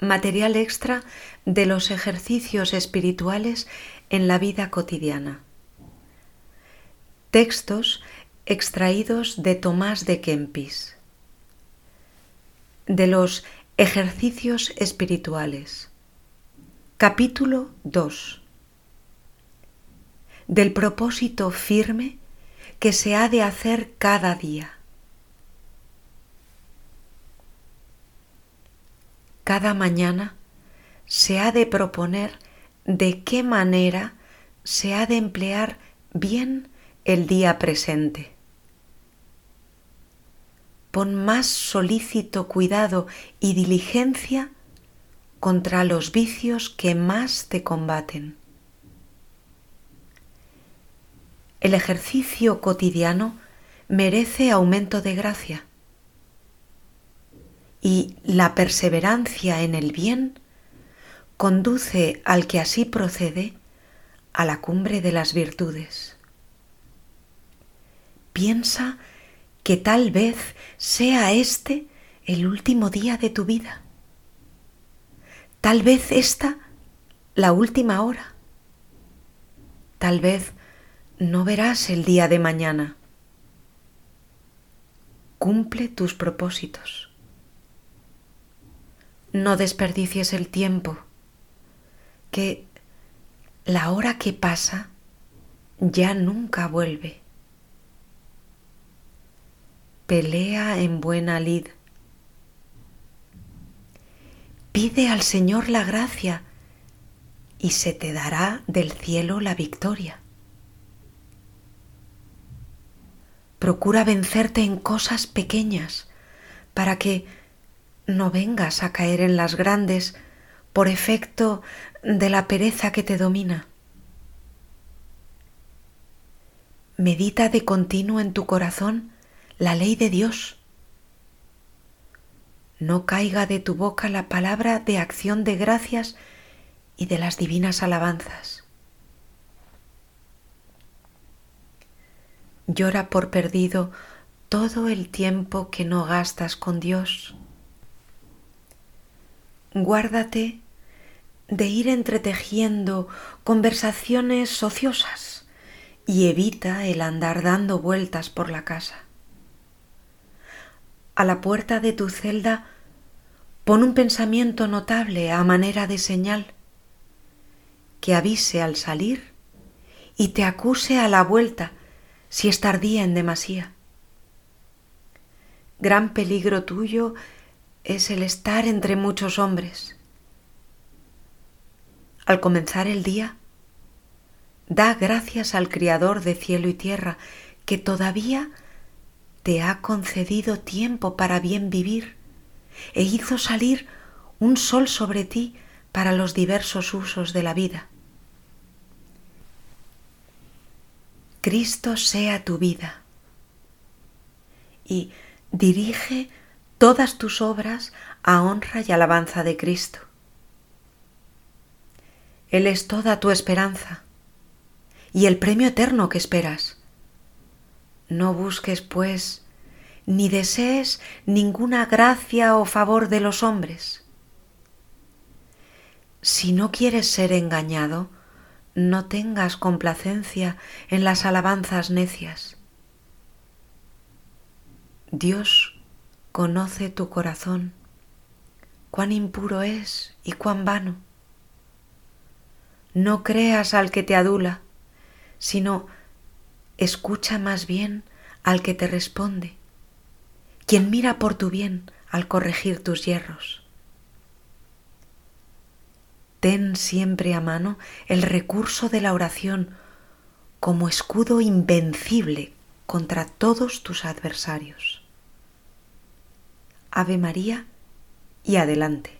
material extra de los ejercicios espirituales en la vida cotidiana. Textos extraídos de Tomás de Kempis. De los ejercicios espirituales. Capítulo 2. Del propósito firme que se ha de hacer cada día. Cada mañana se ha de proponer de qué manera se ha de emplear bien el día presente. Pon más solícito cuidado y diligencia contra los vicios que más te combaten. El ejercicio cotidiano merece aumento de gracia y la perseverancia en el bien conduce al que así procede a la cumbre de las virtudes. Piensa que tal vez sea este el último día de tu vida. Tal vez esta la última hora. Tal vez no verás el día de mañana. Cumple tus propósitos. No desperdicies el tiempo, que la hora que pasa ya nunca vuelve. Pelea en buena lid. Pide al Señor la gracia y se te dará del cielo la victoria. Procura vencerte en cosas pequeñas para que no vengas a caer en las grandes por efecto de la pereza que te domina. Medita de continuo en tu corazón la ley de Dios. No caiga de tu boca la palabra de acción de gracias y de las divinas alabanzas. Llora por perdido todo el tiempo que no gastas con Dios guárdate de ir entretejiendo conversaciones ociosas y evita el andar dando vueltas por la casa. A la puerta de tu celda pon un pensamiento notable a manera de señal que avise al salir y te acuse a la vuelta si es tardía en demasía. Gran peligro tuyo es el estar entre muchos hombres. Al comenzar el día, da gracias al Criador de cielo y tierra que todavía te ha concedido tiempo para bien vivir e hizo salir un sol sobre ti para los diversos usos de la vida. Cristo sea tu vida y dirige todas tus obras a honra y alabanza de Cristo. Él es toda tu esperanza y el premio eterno que esperas. No busques, pues, ni desees ninguna gracia o favor de los hombres. Si no quieres ser engañado, no tengas complacencia en las alabanzas necias. Dios conoce tu corazón, cuán impuro es y cuán vano. No creas al que te adula, sino escucha más bien al que te responde, quien mira por tu bien al corregir tus hierros. Ten siempre a mano el recurso de la oración como escudo invencible contra todos tus adversarios. Ave María y adelante.